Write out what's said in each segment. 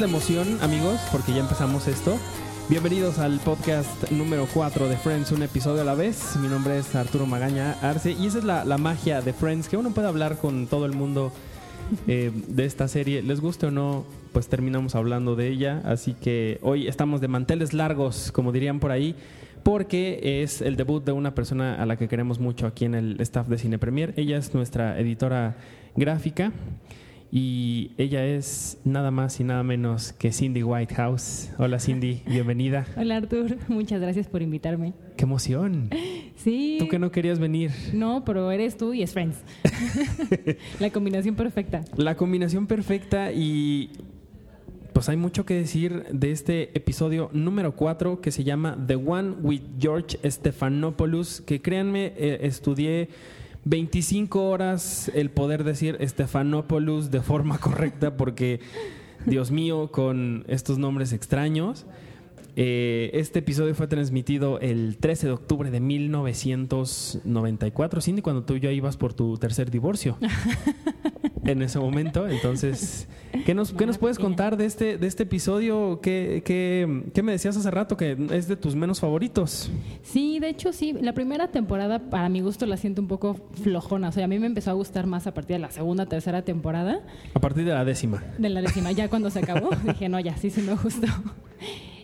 la emoción, amigos, porque ya empezamos esto. Bienvenidos al podcast número 4 de Friends, un episodio a la vez. Mi nombre es Arturo Magaña Arce y esa es la, la magia de Friends, que uno puede hablar con todo el mundo eh, de esta serie. Les guste o no, pues terminamos hablando de ella. Así que hoy estamos de manteles largos, como dirían por ahí, porque es el debut de una persona a la que queremos mucho aquí en el staff de Cine Premier. Ella es nuestra editora gráfica. Y ella es nada más y nada menos que Cindy Whitehouse. Hola Cindy, bienvenida. Hola, Arturo. Muchas gracias por invitarme. ¡Qué emoción! Sí. Tú que no querías venir. No, pero eres tú y es Friends. la combinación perfecta. La combinación perfecta y pues hay mucho que decir de este episodio número 4 que se llama The One with George Stephanopoulos, que créanme, eh, estudié 25 horas el poder decir Stephanopoulos de forma correcta porque, Dios mío, con estos nombres extraños. Eh, este episodio fue transmitido el 13 de octubre de 1994, Cindy, cuando tú ya ibas por tu tercer divorcio. en ese momento, entonces, ¿qué nos, ¿qué nos puedes contar de este, de este episodio? ¿Qué, qué, qué me decías hace rato que es de tus menos favoritos? Sí, de hecho sí. La primera temporada, para mi gusto, la siento un poco flojona. O sea, a mí me empezó a gustar más a partir de la segunda, tercera temporada. A partir de la décima. De la décima, ya cuando se acabó, dije, no, ya, sí, sí me gustó.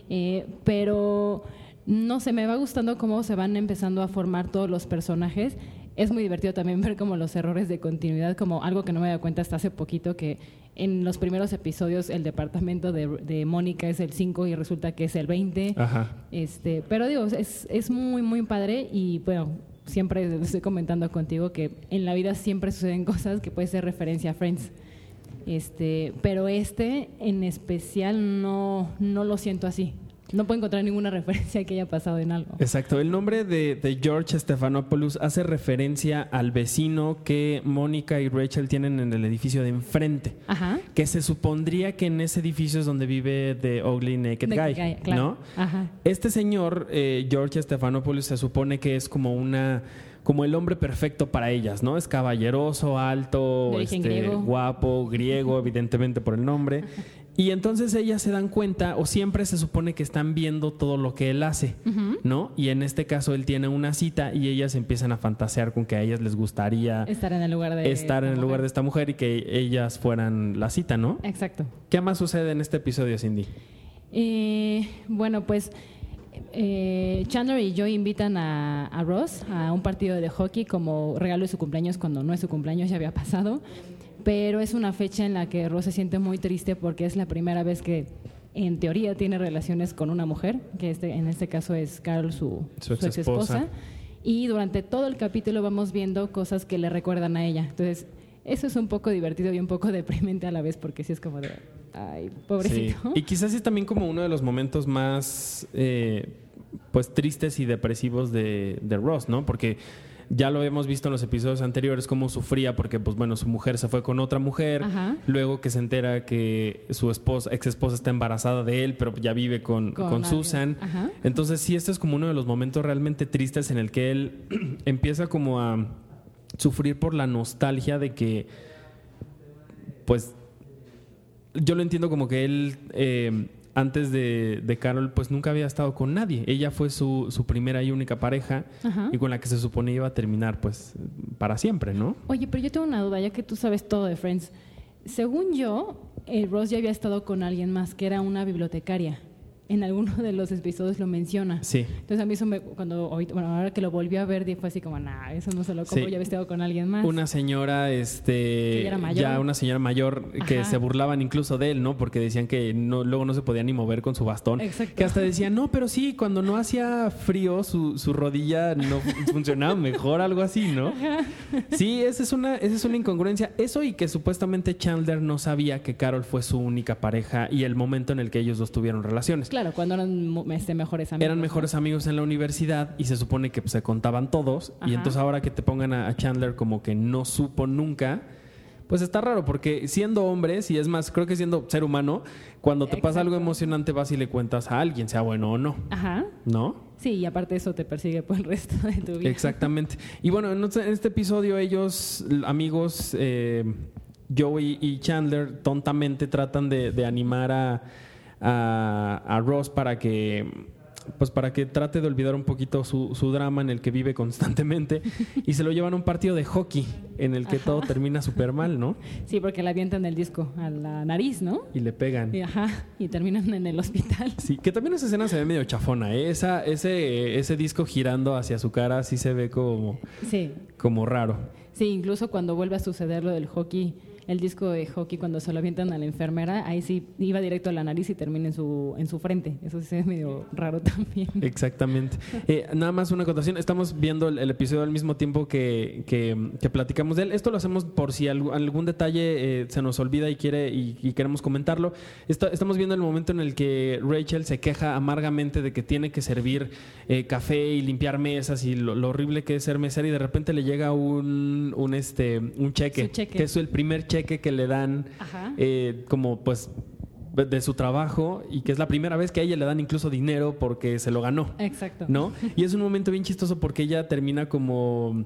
Eh, pero no sé, me va gustando cómo se van empezando a formar todos los personajes. Es muy divertido también ver como los errores de continuidad, como algo que no me he dado cuenta hasta hace poquito, que en los primeros episodios el departamento de, de Mónica es el 5 y resulta que es el 20. Ajá. Este, pero digo, es, es muy, muy padre y bueno, siempre estoy comentando contigo que en la vida siempre suceden cosas que puede ser referencia a Friends. Este, pero este en especial no, no lo siento así. No puedo encontrar ninguna referencia que haya pasado en algo. Exacto. El nombre de, de George Stephanopoulos hace referencia al vecino que Mónica y Rachel tienen en el edificio de enfrente. Ajá. Que se supondría que en ese edificio es donde vive The Ugly Naked, Naked Guy, Guy, claro. ¿no? Ajá. Este señor, eh, George Stephanopoulos, se supone que es como una como el hombre perfecto para ellas, ¿no? Es caballeroso, alto, este, griego. guapo, griego, evidentemente por el nombre. Y entonces ellas se dan cuenta, o siempre se supone que están viendo todo lo que él hace, ¿no? Y en este caso él tiene una cita y ellas empiezan a fantasear con que a ellas les gustaría Estar en el lugar de. estar en el lugar de esta mujer y que ellas fueran la cita, ¿no? Exacto. ¿Qué más sucede en este episodio, Cindy? Eh, bueno, pues eh, Chandler y Joey invitan a, a Ross a un partido de hockey como regalo de su cumpleaños cuando no es su cumpleaños, ya había pasado. Pero es una fecha en la que Ross se siente muy triste porque es la primera vez que en teoría tiene relaciones con una mujer, que este, en este caso es Carol, su, Su su exesposa. exesposa. Y durante todo el capítulo vamos viendo cosas que le recuerdan a ella. Entonces, eso es un poco divertido y un poco deprimente a la vez porque sí es como de, ay, pobrecito. Sí. Y quizás es también como uno de los momentos más eh, pues tristes y depresivos de, de Ross, ¿no? Porque ya lo hemos visto en los episodios anteriores cómo sufría porque pues bueno, su mujer se fue con otra mujer, Ajá. luego que se entera que su esposa, ex esposa está embarazada de él, pero ya vive con, Con. Susan. Ajá. Entonces sí, este es como uno de los momentos realmente tristes en el que él empieza como a sufrir por la nostalgia de que pues yo lo entiendo como que él eh, antes de, de Carol pues nunca había estado con nadie. Ella fue su, su primera y única pareja Ajá. y con la que se supone iba a terminar pues para siempre, ¿no? Oye, pero yo tengo una duda, ya que tú sabes todo de Friends. Según yo, eh, Ross ya había estado con alguien más, que era una bibliotecaria. En alguno de los episodios lo menciona. Sí. Entonces a mí eso me, cuando bueno, ahora que lo volvió a ver, fue así como, nah, eso no se lo compro, Sí. ya estado con alguien más. Una señora, este, ya era mayor. ya una señora mayor que se burlaban incluso de él, ¿no? Porque decían que no, luego no se podía ni mover con su bastón. Exacto. Que hasta decían, no, pero sí, cuando no hacía frío, su, su rodilla no fu- funcionaba mejor, algo así, ¿no? Sí, esa es una, esa es una incongruencia. Eso y que supuestamente Chandler no sabía que Carol fue su única pareja y el momento en el que ellos dos tuvieron relaciones. Claro, cuando eran este, mejores amigos. Eran ¿no? mejores amigos en la universidad y se supone que pues, se contaban todos. Y entonces ahora que te pongan a, Chandler como que no supo nunca, pues está raro porque siendo hombres, y es más, creo que siendo ser humano, cuando te pasa algo emocionante vas y le cuentas a alguien, sea bueno o no, Ajá. ¿no? Sí, y aparte eso te persigue por el resto de tu vida. Exactamente. Y bueno, en este en este episodio ellos, amigos, eh, Joey y Chandler, tontamente tratan de, de animar a, a- a Ross para que pues para que trate de olvidar un poquito su, su drama en el que vive constantemente y se lo llevan a un partido de hockey en el que Ajá. todo termina súper mal, ¿no? Sí, porque le avientan el disco a la nariz, ¿no? Y le pegan. Y, ajá, y terminan en el hospital. Sí, que también esa escena se ve medio chafona, ¿eh? Esa, ese, ese disco girando hacia su cara sí se ve como, Sí, como raro. sí, incluso cuando vuelve a suceder lo del hockey, el disco de hockey cuando se lo avientan a la enfermera, ahí sí iba directo a la nariz y termina en su, en su frente. Eso sí ve medio raro también. Exactamente. Eh, nada más una acotación. Estamos viendo el, el episodio al mismo tiempo que, que- que platicamos de él. Esto lo hacemos por si algu- algún detalle eh, se nos olvida y quiere y, y queremos comentarlo. Esta- estamos viendo el momento en el que Rachel se queja amargamente de que tiene que servir eh, café y limpiar mesas y lo, lo horrible que es ser mesera y de repente le llega un, un, este, un cheque, cheque. que es el primer cheque que le dan eh, como pues de su trabajo y que es la primera vez que a ella le dan incluso dinero porque se lo ganó. Exacto. ¿no? Y es un momento bien chistoso porque ella termina como,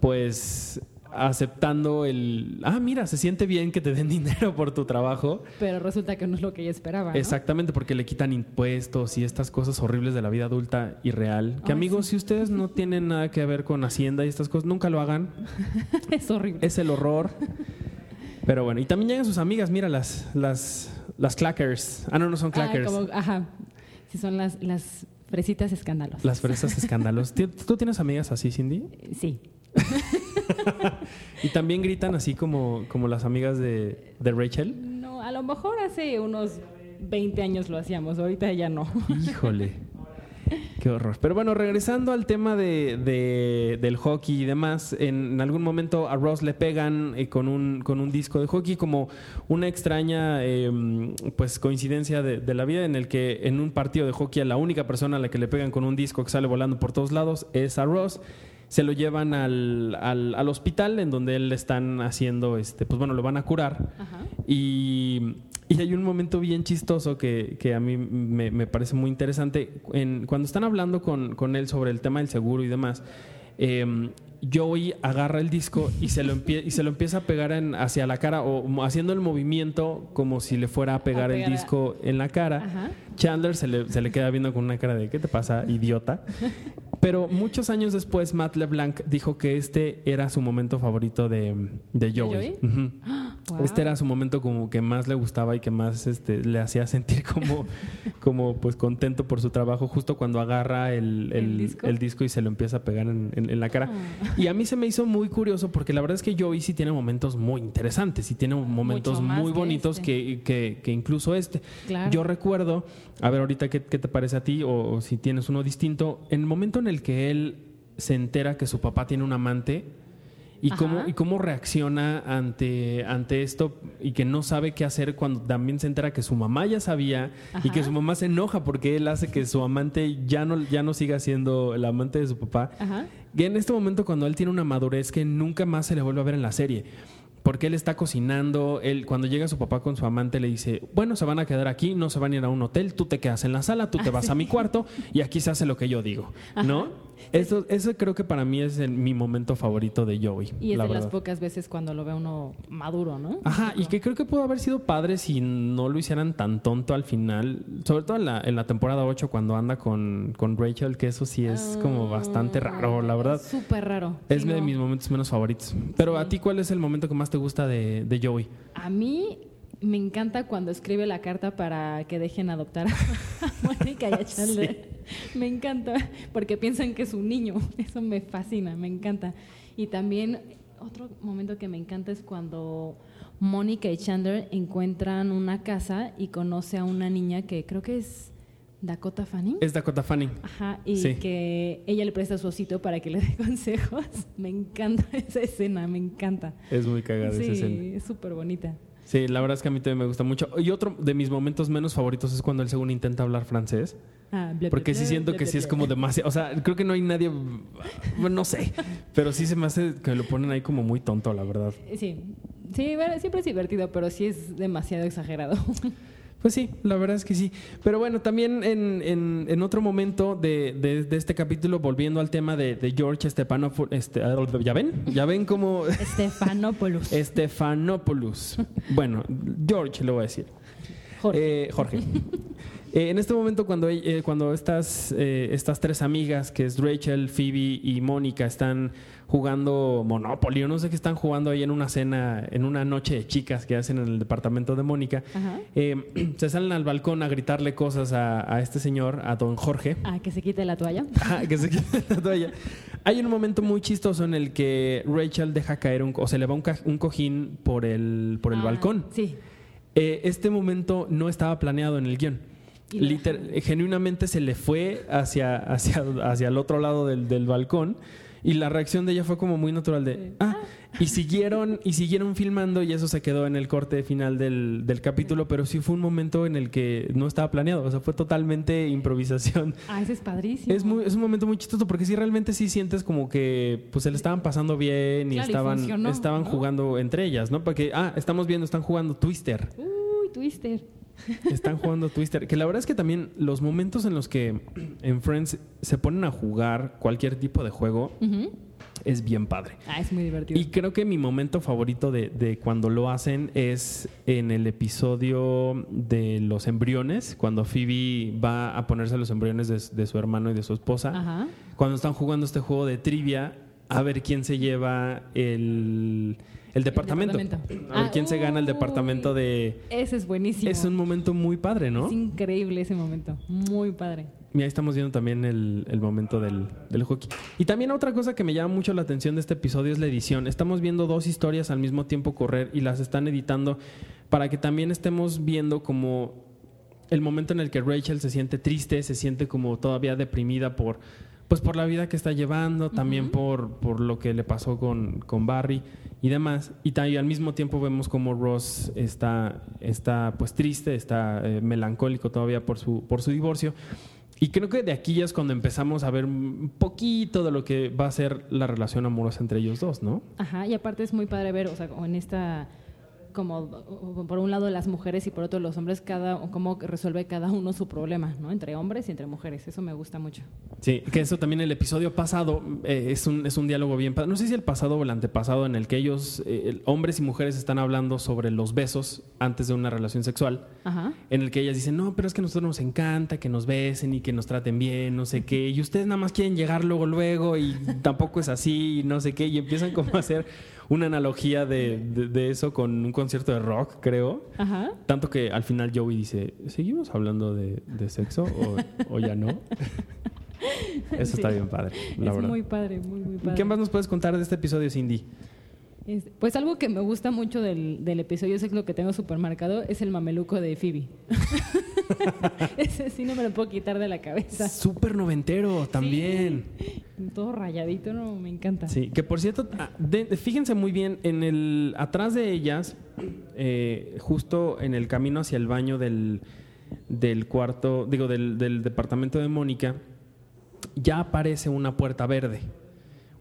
pues, aceptando el, ah, mira, se siente bien que te den dinero por tu trabajo. Pero resulta que no es lo que ella esperaba. ¿no? Exactamente, porque le quitan impuestos y estas cosas horribles de la vida adulta y real. Que Ay, amigos, sí. si ustedes no tienen nada que ver con Hacienda y estas cosas, nunca lo hagan. es horrible. Es el horror. Pero bueno, y también llegan sus amigas, mira, las, las, las clackers. Ah, no, no son Ah, clackers. como- ajá. Sí, son las, las fresitas escandalosas. Las fresas escándalos. ¿Tú tú tienes amigas así, Cindy? Sí. Y también gritan así como, como las amigas de, de Rachel. No, a lo mejor hace unos 20 años lo hacíamos, ahorita ya no. Híjole. Qué horror. Pero bueno, regresando al tema de, de- del hockey y demás, en, algún momento a Ross le pegan eh, con, un, con un disco de hockey como una extraña eh, pues coincidencia de, de la vida en el que en un partido de hockey a la única persona a la que le pegan con un disco que sale volando por todos lados es a Ross. Se lo llevan al, al, al hospital en donde él le están haciendo, este, pues bueno, lo van a curar. Ajá. Y, y hay un momento bien chistoso que, que a mí me, me parece muy interesante. En, cuando están hablando con, con él sobre el tema del seguro y demás, eh, Joey agarra el disco y se lo, empie- y se lo empieza a pegar en- hacia la cara o haciendo el movimiento como si le fuera a pegar, pegar el a- disco en la cara. Ajá. Chandler se le, se le queda viendo con una cara de ¿qué te pasa, idiota? Pero muchos años después, Matt LeBlanc dijo que este era su momento favorito de, de Joey. Wow. Este era su momento como que más le gustaba y que más este, le hacía sentir como, como pues contento por su trabajo justo cuando agarra el, el- ¿El disco? el disco y se lo empieza a pegar en, en- en la cara. Ah. Y a mí se me hizo muy curioso porque la verdad es que Joey sí tiene momentos muy interesantes y tiene momentos muy que bonitos este. que, que- que incluso este. Claro. Yo recuerdo, a ver ahorita qué, qué te parece a ti o, o si tienes uno distinto, en el momento en el que él se entera que su papá tiene un amante y Ajá. cómo, y cómo reacciona ante, ante esto y que no sabe qué hacer cuando también se entera que su mamá ya sabía y que su mamá se enoja porque él hace que su amante ya no, ya no siga siendo el amante de su papá. Ajá. Y en este momento cuando él tiene una madurez que nunca más se le vuelve a ver en la serie. Porque él está cocinando, él cuando llega su papá con su amante le dice, bueno, se van a quedar aquí, no se van a ir a un hotel, tú te quedas en la sala, tú te vas a mi cuarto y aquí se hace lo que yo digo, ¿no? Eso, eso creo que para mí es el- mi momento favorito de Joey. Y es la de las pocas veces cuando lo ve uno maduro, ¿no? Ajá, y que creo que pudo haber sido padre si no lo hicieran tan tonto al final, sobre todo en la, en la temporada 8 cuando anda con, con Rachel, que eso sí es como bastante raro, la verdad. Súper raro. Es Sí, de no. mis momentos menos favoritos. Pero a ti, ¿cuál es el momento que más te gusta de, de Joey? A mí me encanta cuando escribe la carta para que dejen adoptar a Mónica y a Chandler. Me encanta, porque piensan que es un niño. Eso me fascina, me encanta. Y también otro momento que me encanta es cuando Mónica y Chandler encuentran una casa y conoce a una niña que creo que es Dakota Fanning. Es Dakota Fanning. Ajá, y Sí. que ella le presta su osito para que le dé consejos. Me encanta esa escena, me encanta. Es muy cagada esa escena. Sí, es súper bonita. Sí, la verdad es que a mí también me gusta mucho. Y otro de mis momentos menos favoritos es cuando él según intenta hablar francés. Ah, ble, Porque ble, sí siento ble, que sí es como demasiado. O sea, creo que no hay nadie. Bueno, no sé. Pero sí se me hace que lo ponen ahí como muy tonto, la verdad. Sí, sí, bueno, siempre es divertido, pero sí es demasiado exagerado. Pues sí, la verdad es que sí. Pero bueno, también en, en, en otro momento de, de- de este capítulo, volviendo al tema de, de George Stepanopoulos, este, ¿ya ven? ¿Ya ven cómo Stefanopoulos. Stefanopoulos? Bueno, George le voy a decir. Jorge. Eh, Jorge. Eh, en este momento, cuando, eh, cuando estas, eh, estas tres amigas, que es Rachel, Phoebe y Mónica, están jugando Monopoly, o no sé qué están jugando ahí en una cena, en una noche de chicas que hacen en el departamento de Mónica, se salen al balcón a gritarle cosas a, a este señor, a don Jorge. Ah, que se quite la toalla. Ajá, que se quite la toalla. Hay un momento muy chistoso en el que Rachel deja caer un, o se le va un, cojín por el, por el Ah, balcón. Sí. Este momento no estaba planeado en el guion. Liter- dejaron. genuinamente se le fue hacia, hacia, hacia el otro lado del, del balcón y la reacción de ella fue como muy natural de ah y siguieron y siguieron filmando y eso se quedó en el corte final del, del capítulo pero sí fue un momento en el que no estaba planeado o sea fue totalmente improvisación Ah, ese es padrísimo. es, muy, es un momento muy chistoso porque sí realmente sí sientes como que pues se le estaban pasando bien y Claro, y estaban, funcionó, estaban ¿no? jugando entre ellas, ¿no? Porque, ah, estamos viendo, están jugando Twister. Uy, Twister. Están jugando Twister. Que la verdad es que también los momentos en los que en Friends se ponen a jugar cualquier tipo de juego es bien padre. Ah, es muy divertido. Y creo que mi momento favorito de, de cuando lo hacen es en el episodio de los embriones, cuando Phoebe va a ponerse los embriones de, de su hermano y de su esposa. Ajá. Cuando están jugando este juego de trivia, a ver quién se lleva el, el departamento. departamento. A ver Ah, quién se gana el departamento de... Ese es buenísimo. Es un momento muy padre, ¿no? Es increíble ese momento. Muy padre. Y ahí estamos viendo también el, el momento del, del hockey. Y también otra cosa que me llama mucho la atención de este episodio es la edición. Estamos viendo dos historias al mismo tiempo correr y las están editando para que también estemos viendo como el momento en el que Rachel se siente triste, se siente como todavía deprimida por pues por la vida que está llevando, también por, por lo que le pasó con, con Barry y demás. Y, al mismo tiempo vemos como Ross está, está pues triste, está eh, melancólico todavía por su, por su divorcio. Y creo que de aquí ya es cuando empezamos a ver un poquito de lo que va a ser la relación amorosa entre ellos dos, ¿no? Ajá, y aparte es muy padre ver, o sea, en esta, como por un lado las mujeres y por otro los hombres, cada, cómo resuelve cada uno su problema, ¿no? Entre hombres y entre mujeres, eso me gusta mucho. Sí, que eso también el episodio pasado eh, es, un, es un diálogo bien. No sé si el pasado o el antepasado en el que ellos, eh, hombres y mujeres, están hablando sobre los besos antes de una relación sexual. Ajá. En el que ellas dicen, no, pero es que a nosotros nos encanta que nos besen y que nos traten bien, no sé qué. Y ustedes nada más quieren llegar luego, luego, y tampoco es así, y no sé qué. Y empiezan como a hacer una analogía de, de- de eso con un concierto de rock, creo. Ajá. Tanto que al final Joey dice, ¿seguimos hablando de, de sexo o, o ya no? Eso está bien padre, la es verdad. muy padre, muy, muy padre. ¿Qué más nos puedes contar de este episodio, Cindy? Es- pues algo que me gusta mucho del, del episodio, es lo que tengo súper marcado, es el mameluco de Phoebe. Ese sí no me lo puedo quitar de la cabeza. Súper noventero también. Todo rayadito, no, me encanta. Sí, que por cierto, ah, de- fíjense muy bien, en el atrás de ellas, eh, justo en el camino hacia el baño del, del cuarto, digo, del, del departamento de Mónica, ya aparece una puerta verde.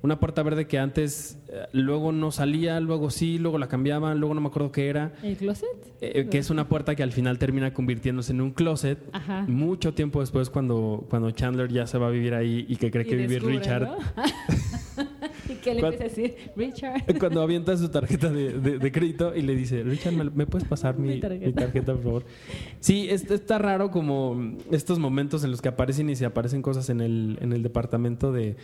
Una puerta verde que antes, eh, luego no salía, luego sí, luego la cambiaban, luego no me acuerdo qué era. ¿El closet? Eh, que es una puerta que al final termina convirtiéndose en un closet. Ajá. Mucho tiempo después, cuando, cuando Chandler ya se va a vivir ahí y que cree que Y descubre, Richard. ¿no? y que le empieza a decir, Richard. Cuando avienta su tarjeta de, de- de crédito y le dice, Richard, ¿me, me puedes pasar mi, Mi mi tarjeta". tarjeta. por favor? Sí, es- está raro como estos momentos en los que aparecen y se aparecen cosas en el, en el departamento de,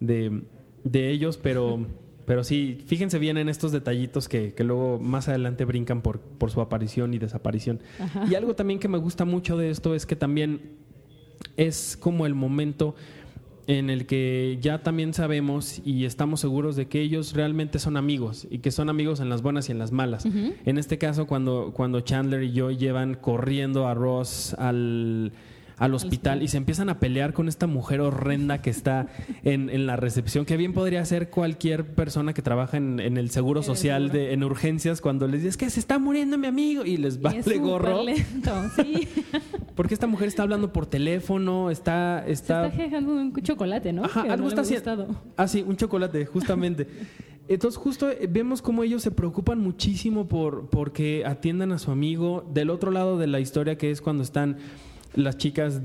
de, de ellos, pero, pero sí, fíjense bien en estos detallitos que, que luego más adelante brincan por, por su aparición y desaparición. Ajá. Y algo también que me gusta mucho de esto es que también es como el momento en el que ya también sabemos y estamos seguros de que ellos realmente son amigos y que son amigos en las buenas y en las malas. En este caso, cuando, cuando Chandler y yo llevan corriendo a Ross al, al hospital y se empiezan a pelear con esta mujer horrenda que está en, en la recepción, que bien podría ser cualquier persona que trabaja en, en el seguro el social, seguro. de, en urgencias, cuando les dices que se está muriendo mi amigo y les Y vale súper gorro. lento, sí. Porque esta mujer está hablando por teléfono, está... Se está está quejando de un chocolate, ¿no? Ajá, Que algo no está ha haciendo. Ah, sí, un chocolate, justamente. Entonces justo eh, vemos cómo ellos se preocupan muchísimo por porque atiendan a su amigo. Del otro lado de la historia que es cuando están las chicas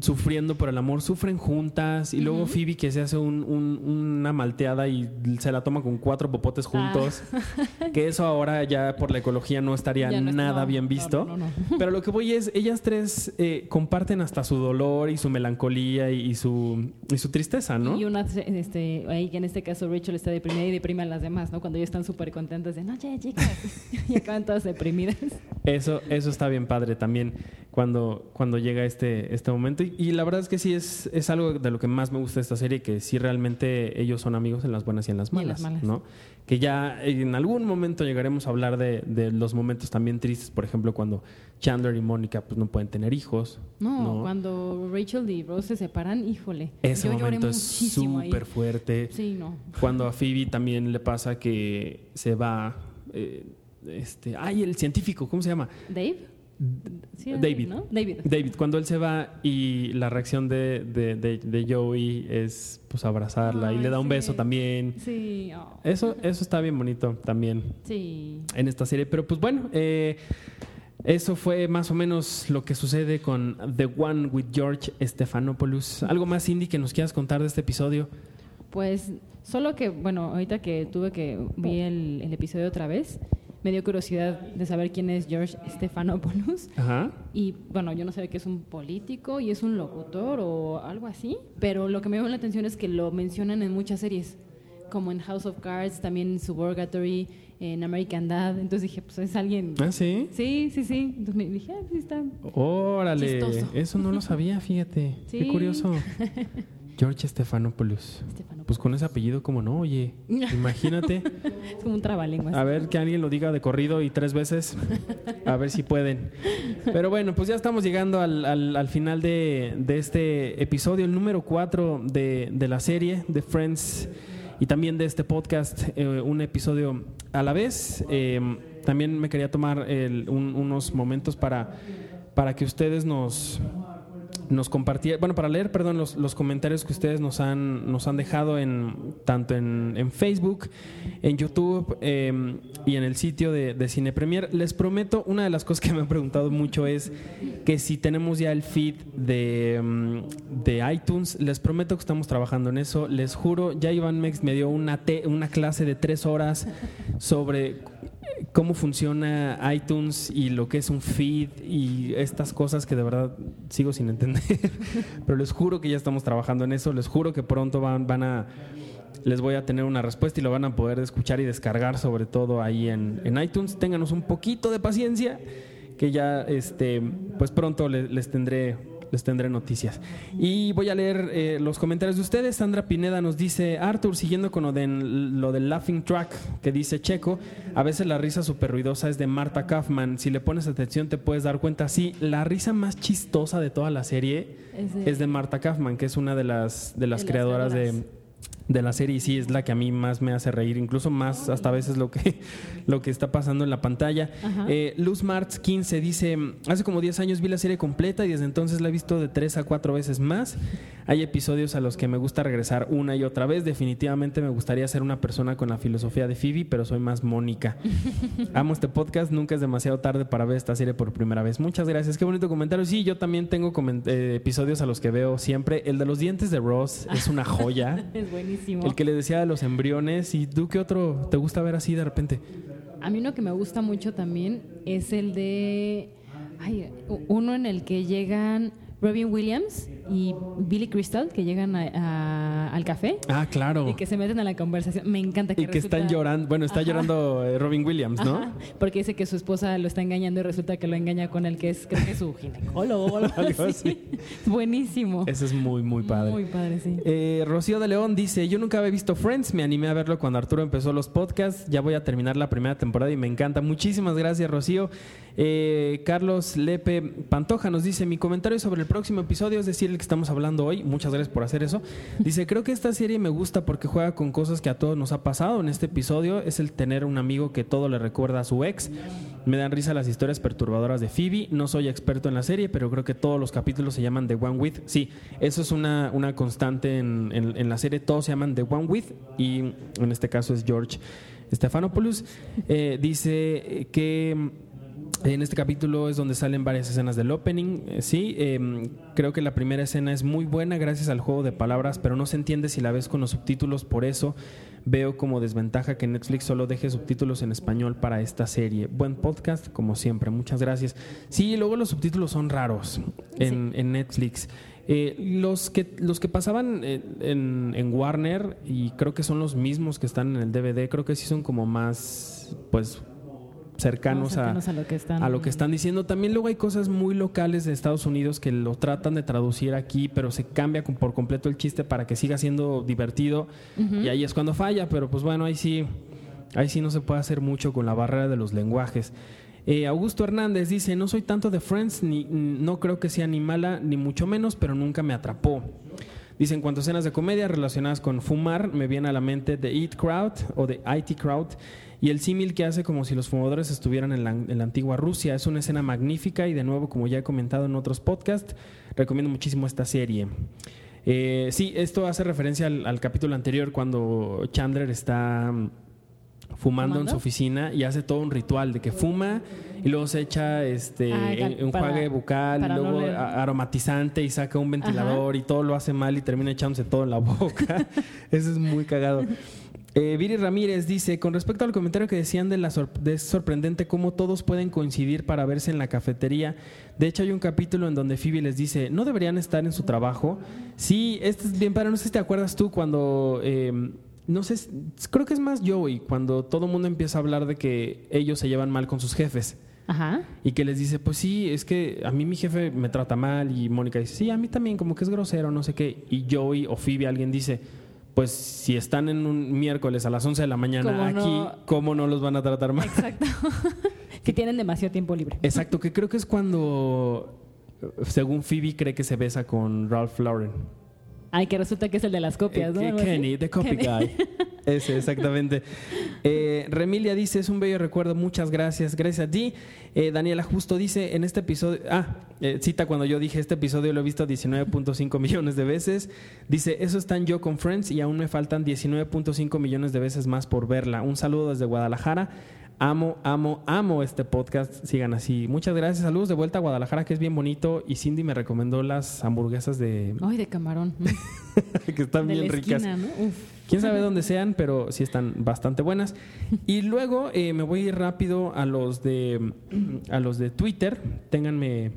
sufriendo por el amor sufren juntas y luego Phoebe que se hace un- un- una malteada y se la toma con cuatro popotes juntos que eso ahora ya por la ecología no estaría Ah. Ya no nada bien visto no, no, no. pero lo que voy es ellas tres eh, comparten hasta su dolor y su melancolía y, y su y su tristeza no Y una, este, ahí que en este caso Rachel está deprimida y deprime a las demás, ¿no? Cuando ellos están súper contentas de, no, ya, chicas, y acaban todas deprimidas. Eso, eso está bien padre también cuando, cuando llega este, este momento. Y, y la verdad es que sí es, es algo de lo que más me gusta de esta serie, que sí realmente ellos son amigos en las buenas y en las en malas. las malas. ¿no? Que ya en algún momento llegaremos a hablar de, de los momentos también tristes, por ejemplo, cuando Chandler y Mónica pues, no pueden tener hijos. No, ¿no? cuando Rachel y Rose se separan, híjole. Ese yo momento es súper fuerte. Sí, no. Cuando a Phoebe también le pasa que se va... eh, este, ay, el científico, ¿cómo se llama? ¿Dave? Sí, David. ¿no? David. David, cuando él se va y la reacción de, de, de- de Joey es pues abrazarla y le da un sí. beso también. Sí, oh, Eso, eso está bien bonito también sí. en esta serie. Pero pues bueno, eh, eso fue más o menos lo que sucede con The One with George Stephanopoulos. ¿Algo más, Cindy, que nos quieras contar de este episodio? Pues solo que, bueno, ahorita que tuve que vi el, el episodio otra vez, me dio curiosidad de saber quién es George Stephanopoulos. Ajá. Y bueno, yo no sé que es un político y es un locutor o algo así, pero lo que me llamó la atención es que lo mencionan en muchas series, como en House of Cards, también en Suburgatory, en American Dad. Entonces dije, pues es alguien. Ah, sí. Sí, sí, sí. Entonces me dije, ah, sí está. Órale. Chistoso. Eso no lo sabía, fíjate. Qué Sí. curioso. George Stephanopoulos. Stephanopoulos. Pues con ese apellido, como no, oye. Imagínate. Es como un trabalenguas. A ver que alguien lo diga de corrido y tres veces. A ver si pueden. Pero bueno, pues ya estamos llegando al, al- al final de, de este episodio, el número 4 de, de la serie de Friends y también de este podcast, eh, un episodio a la vez. Eh, también me quería tomar el- un- unos momentos para, para que ustedes nos, nos compartieran, bueno, para leer, perdón, los, los comentarios que ustedes nos han, nos han dejado en tanto en, en Facebook, en YouTube eh, y en el sitio de, de Cine Premier. Les prometo, una de las cosas que me han preguntado mucho es que si tenemos ya el feed de, mm, de iTunes, les prometo que estamos trabajando en eso. Les juro, ya Iván Mex me dio una, te- una clase de tres horas sobre cómo funciona iTunes y lo que es un feed y estas cosas que de verdad sigo sin entender. Pero les juro que ya estamos trabajando en eso. Les juro que pronto van, van a les voy a tener una respuesta y lo van a poder escuchar y descargar sobre todo ahí en, en iTunes. Ténganos un poquito de paciencia que ya este pues pronto le- les tendré les tendré noticias. Y voy a leer eh, los comentarios de ustedes. Sandra Pineda nos dice, Arthur, siguiendo con lo, de, lo del laughing track que dice Checo, a veces la risa súper ruidosa es de Marta Kaufman. Si le pones atención te puedes dar cuenta. Sí, la risa más chistosa de toda la serie Es de- es de Marta Kaufman, que es una de las, de las De las creadoras de. De la serie y sí es la que a mí más me hace reír, incluso más hasta a veces lo que, lo que está pasando en la pantalla. Eh, Luz Martz 15 dice, hace como 10 años vi la serie completa y desde entonces la he visto de 3 a 4 veces más. Hay episodios a los que me gusta regresar una y otra vez. Definitivamente me gustaría ser una persona con la filosofía de Phoebe, pero soy más Mónica. Amo este podcast, nunca es demasiado tarde para ver esta serie por primera vez. Muchas gracias, qué bonito comentario. Sí, yo también tengo eh, episodios a los que veo siempre. El de los dientes de Ross es una joya. Es buenísimo. El que le decía de los embriones. ¿Y tú qué otro te gusta ver así de repente? A mí uno que me gusta mucho también es el de. Ay, uno en el que llegan Robin Williams y Billy Crystal, que llegan a- a- al café Ah, claro. y que se meten a la conversación. Me encanta que Y que están llorando. Bueno, está Ajá. llorando eh, Robin Williams, ¿no? Ajá, porque dice que su esposa lo está engañando y resulta que lo engaña con el que es, creo que es su ginecólogo o algo, así. buenísimo. Ese es muy, muy padre. Muy padre, sí. Eh, Rocío de León dice, yo nunca había visto Friends, me animé a verlo cuando Arturo empezó los podcasts, ya voy a terminar la primera temporada y me encanta. Muchísimas gracias, Rocío. Eh, Carlos Lepe Pantoja nos dice, mi comentario sobre el próximo episodio, es decir, el que estamos hablando hoy, muchas gracias por hacer eso. Dice, creo que esta serie me gusta porque juega con cosas que a todos nos ha pasado. En este episodio es el tener un amigo que todo le recuerda a su ex. Me dan risa las historias perturbadoras de Phoebe. No soy experto en la serie, pero creo que todos los capítulos se llaman The One With. Sí, eso es una, una constante en, en, la serie. Todos se llaman The One With y en este caso es George Stephanopoulos. Eh, dice que en este capítulo es donde salen varias escenas del opening. Eh, sí, em, creo que la primera escena es muy buena gracias al juego de palabras, pero no se entiende si la ves con los subtítulos. Por eso veo como desventaja que Netflix solo deje subtítulos en español para esta serie. Buen podcast, como siempre. Muchas gracias. Sí, luego los subtítulos son raros en, Netflix. Eh, los, que, los que pasaban en, en, Warner, y creo que son los mismos que están en el DVD, creo que sí son como más, pues cercanos, a, lo que están... a lo que están diciendo. También luego hay cosas muy locales de Estados Unidos que lo tratan de traducir aquí, pero se cambia por completo el chiste para que siga siendo divertido y ahí es cuando falla, pero pues bueno, ahí sí, ahí sí no se puede hacer mucho con la barrera de los lenguajes. Eh, Augusto Hernández dice, no soy tanto de Friends, ni, no creo que sea ni mala, ni mucho menos, pero nunca me atrapó. Dice, en cuanto a escenas de comedia relacionadas con fumar, me viene a la mente The Eat Crowd o The IT Crowd y el símil que hace como si los fumadores estuvieran en la, antigua Rusia. Es una escena magnífica y de nuevo, como ya he comentado en otros podcasts, recomiendo muchísimo esta serie. Eh, sí, esto hace referencia al, capítulo anterior cuando Chandler está fumando, en su oficina y hace todo un ritual de que fuma y luego se echa este ah, un juegue bucal y luego aromatizante y saca un ventilador y todo lo hace mal y termina echándose todo en la boca. Eso es muy cagado. Eh, Viri Ramírez dice, con respecto al comentario que decían de la es sorprendente cómo todos pueden coincidir para verse en la cafetería. De hecho, hay un capítulo en donde Phoebe les dice, ¿no deberían estar en su trabajo? Sí, este es bien para, no sé si te acuerdas tú cuando, em, no sé, creo que es más Joey, cuando todo el mundo empieza a hablar de que ellos se llevan mal con sus jefes. Ajá. Y que les dice, pues sí, es que a mí mi jefe me trata mal y Mónica dice, sí, a mí también, como que es grosero, no sé qué. Y Joey o Phoebe, alguien dice, pues si están en un miércoles a las 11 de la mañana aquí, ¿cómo no los van a tratar mal? Exacto. que tienen demasiado tiempo libre. Exacto, que creo que es cuando, según Phoebe, cree que se besa con Ralph Lauren. Ay, que resulta que es el de las copias, ¿no? Kenny, the copy guy. Ese, exactamente. Eh, Remilia dice, es un bello recuerdo, muchas gracias. Gracias a ti. Eh, Daniela Justo dice, en este episodio, ah, eh, cita cuando yo dije, este episodio lo he visto 19.5 millones de veces. Dice, eso está en Yo con Friends y aún me faltan 19.5 millones de veces más por verla. Un saludo desde Guadalajara. Amo, amo, amo este podcast. Sigan así. Muchas gracias. Saludos de vuelta a Guadalajara, que es bien bonito. Y Cindy me recomendó las hamburguesas de. Ay, de camarón. que están bien ricas. Quién sabe dónde sean, pero sí están bastante buenas. Y luego eh, me voy a ir rápido a los de a los de Twitter. Ténganme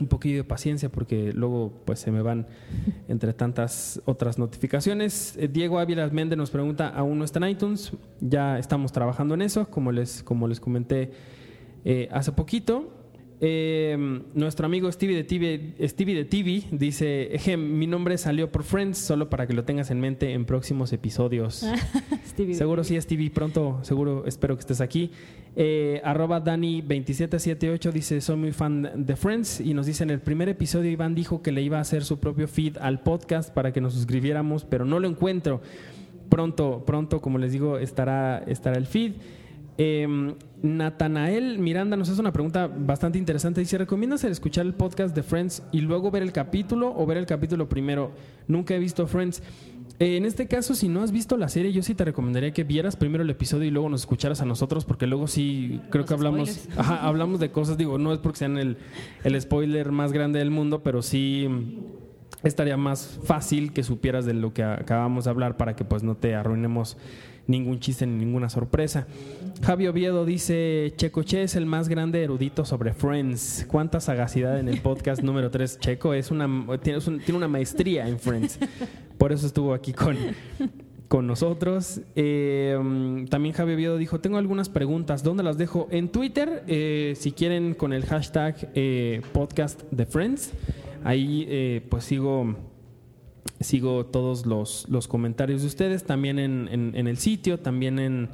un poquillo de paciencia porque luego pues se me van entre tantas otras notificaciones. Eh, Diego Ávila Méndez nos pregunta, ¿aún no está en iTunes? Ya estamos trabajando en eso, como les, como les comenté eh, hace poquito. Eh, nuestro amigo Stevie de, TV, Stevie de TV dice, mi nombre salió por Friends, solo para que lo tengas en mente en próximos episodios. seguro sí, Stevie, pronto, seguro, espero que estés aquí. Eh, arroba Dani2778 dice, soy muy fan de Friends y nos dice, en el primer episodio Iván dijo que le iba a hacer su propio feed al podcast para que nos suscribiéramos, pero no lo encuentro. Pronto, pronto, como les digo, estará, estará el feed. Eh, Natanael Miranda nos hace una pregunta bastante interesante. Dice, ¿recomiendas escuchar el podcast de Friends y luego ver el capítulo o ver el capítulo primero? Nunca he visto Friends. Eh, en este caso, si no has visto la serie, yo sí te recomendaría que vieras primero el episodio y luego nos escucharas a nosotros, porque luego sí creo que hablamos, hablamos de cosas, digo, no es porque sean el, el spoiler más grande del mundo, pero sí estaría más fácil que supieras de lo que acabamos de hablar para que pues no te arruinemos ningún chiste ni ninguna sorpresa. Javi Oviedo dice, Checoche es el más grande erudito sobre Friends. Cuánta sagacidad en el podcast número 3. Checo es una, tiene, tiene una maestría en Friends. Por eso estuvo aquí con, con nosotros. Eh, también Javi Oviedo dijo, tengo algunas preguntas. ¿Dónde las dejo? En Twitter, eh, si quieren con el hashtag eh, podcast de Friends. Ahí pues sigo sigo todos los, los comentarios de ustedes, también en, en, el sitio, también en,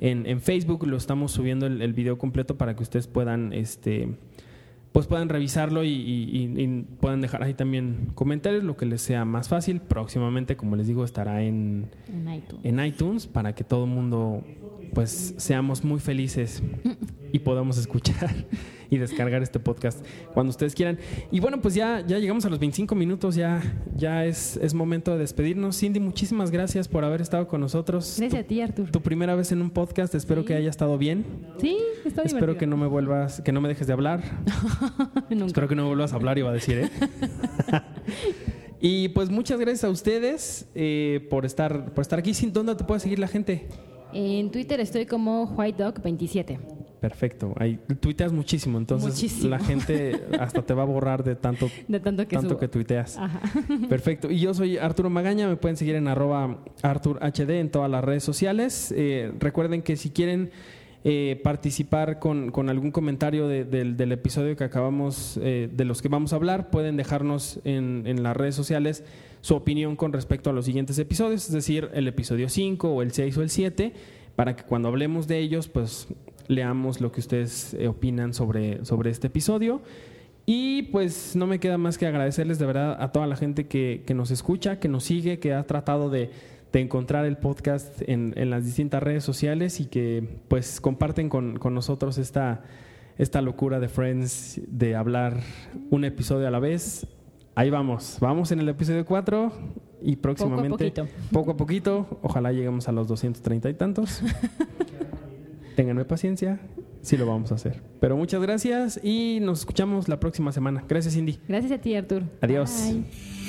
en, Facebook lo estamos subiendo el, video completo para que ustedes puedan este, pues puedan revisarlo y, y- y- y puedan dejar ahí también comentarios, lo que les sea más fácil. Próximamente, como les digo, estará en, En iTunes. en iTunes para que todo el mundo pues seamos muy felices y podamos escuchar y descargar este podcast cuando ustedes quieran. Y bueno, pues ya, ya llegamos a los 25 minutos, ya, ya es, es momento de despedirnos. Cindy, muchísimas gracias por haber estado con nosotros. Gracias Tu, a ti, Artur. tu primera vez en un podcast, espero Sí. que haya estado bien. Sí, está Espero que no me vuelvas, que no me dejes de hablar. Espero que no vuelvas a hablar, iba a decir, ¿eh? y pues muchas gracias a ustedes eh, por estar, por estar aquí. Sin dónde te puede seguir la gente. En Twitter estoy como WhiteDog27. Perfecto. Ahí tuiteas muchísimo, entonces Muchísimo. la gente hasta te va a borrar de tanto, De tanto que tanto que tuiteas. Ajá. Perfecto. Y yo soy Arturo Magaña, me pueden seguir en arroba ArturHD en todas las redes sociales. Eh, recuerden que si quieren eh, participar con, con algún comentario de- del, del episodio que acabamos, eh, de los que vamos a hablar, pueden dejarnos en, en las redes sociales su opinión con respecto a los siguientes episodios, es decir, el episodio 5 o el 6 o el 7, para que cuando hablemos de ellos, pues leamos lo que ustedes eh, opinan sobre, sobre este episodio. Y pues no me queda más que agradecerles de verdad a toda la gente que, que nos escucha, que nos sigue, que ha tratado de, de encontrar el podcast en, en las distintas redes sociales y que pues comparten con, con nosotros esta, esta locura de Friends de hablar un episodio a la vez. Ahí vamos, vamos en el episodio 4 y próximamente poquito. poco a poquito, ojalá lleguemos a los 230 y tantos. Ténganme paciencia, sí lo vamos a hacer. Pero muchas gracias y nos escuchamos la próxima semana. Gracias, Cindy. Gracias a ti, Artur. Adiós. Bye.